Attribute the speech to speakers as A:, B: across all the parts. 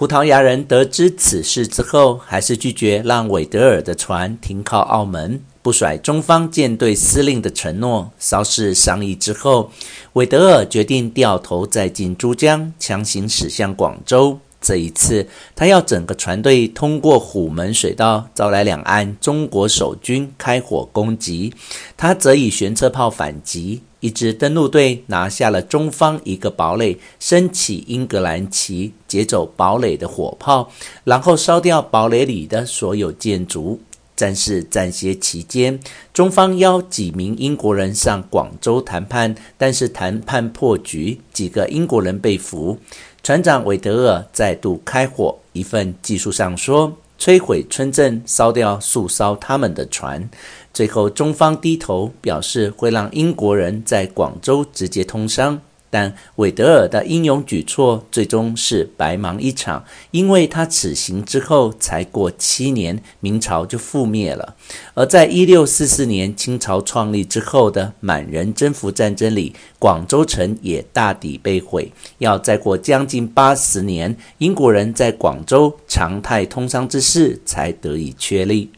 A: 葡萄牙人得知此事之后，还是拒绝让韦德尔的船停靠澳门，不甩中方舰队司令的承诺。稍事商议之后，韦德尔决定掉头再进珠江，强行驶向广州。这一次，他要整个船队通过虎门水道，招来两岸中国守军开火攻击，他则以舷车炮反击。一支登陆队拿下了中方一个堡垒，升起英格兰旗，劫走堡垒的火炮，然后烧掉堡垒里的所有建筑。战事暂歇期间，中方邀几名英国人上广州谈判，但是谈判破局，几个英国人被俘。船长韦德尔再度开火，一份技术上说，摧毁村镇，烧掉数艘他们的船。最后，中方低头表示会让英国人在广州直接通商。但韦德尔的英勇举措最终是白忙一场，因为他此行之后才过七年，明朝就覆灭了。而在一六四四年清朝创立之后的满人征服战争里，广州城也大抵被毁。要再过将近八十年，英国人在广州常态通商之势才得以确立。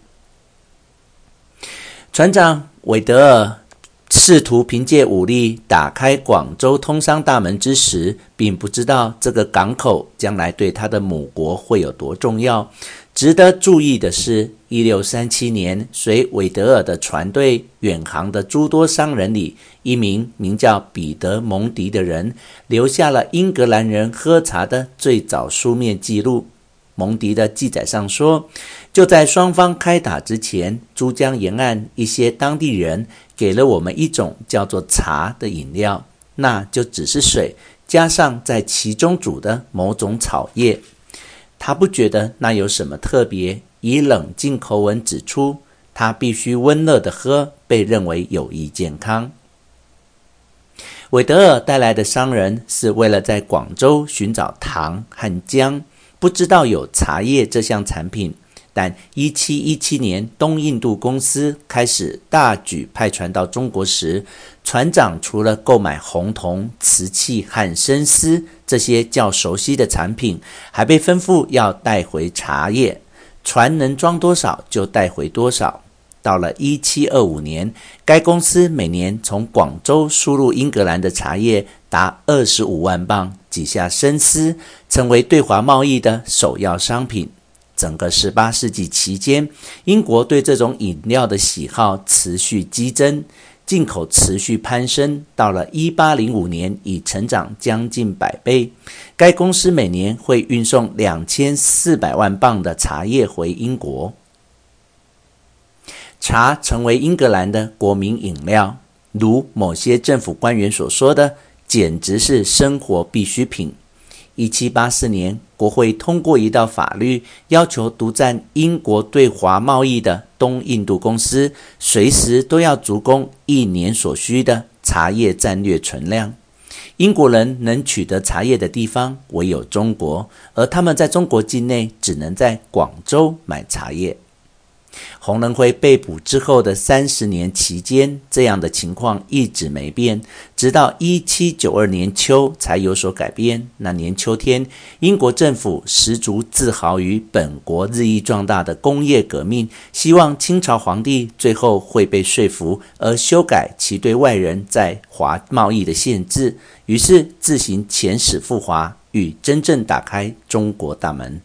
A: 船长韦德尔。试图凭借武力打开广州通商大门之时，并不知道这个港口将来对他的母国会有多重要。值得注意的是，一六三七年随韦德尔的船队远航的诸多商人里，一名名叫彼得·蒙迪的人留下了英格兰人喝茶的最早书面记录。蒙迪的记载上说，就在双方开打之前，珠江沿岸一些当地人。给了我们一种叫做茶的饮料，那就只是水加上在其中煮的某种草叶。他不觉得那有什么特别，以冷静口吻指出，他必须温热的喝，被认为有益健康。韦德尔带来的商人是为了在广州寻找糖和姜，不知道有茶叶这项产品。但1717年，东印度公司开始大举派船到中国时，船长除了购买红铜、瓷器和生丝这些较熟悉的产品，还被吩咐要带回茶叶，船能装多少就带回多少。到了1725年，该公司每年从广州输入英格兰的茶叶达25万磅，几下深思成为对华贸易的首要商品。整个十八世纪期间，英国对这种饮料的喜好持续激增，进口持续攀升。到了一八零五年，已成长将近百倍。该公司每年会运送两千四百万磅的茶叶回英国，茶成为英格兰的国民饮料，如某些政府官员所说的，简直是生活必需品。一七八四年，国会通过一道法律，要求独占英国对华贸易的东印度公司，随时都要足供一年所需的茶叶战略存量。英国人能取得茶叶的地方唯有中国，而他们在中国境内只能在广州买茶叶。洪仁辉被捕之后的三十年期间，这样的情况一直没变，直到一七九二年秋才有所改变。那年秋天，英国政府十足自豪于本国日益壮大的工业革命，希望清朝皇帝最后会被说服而修改其对外人在华贸易的限制，于是自行遣使赴华，与真正打开中国大门。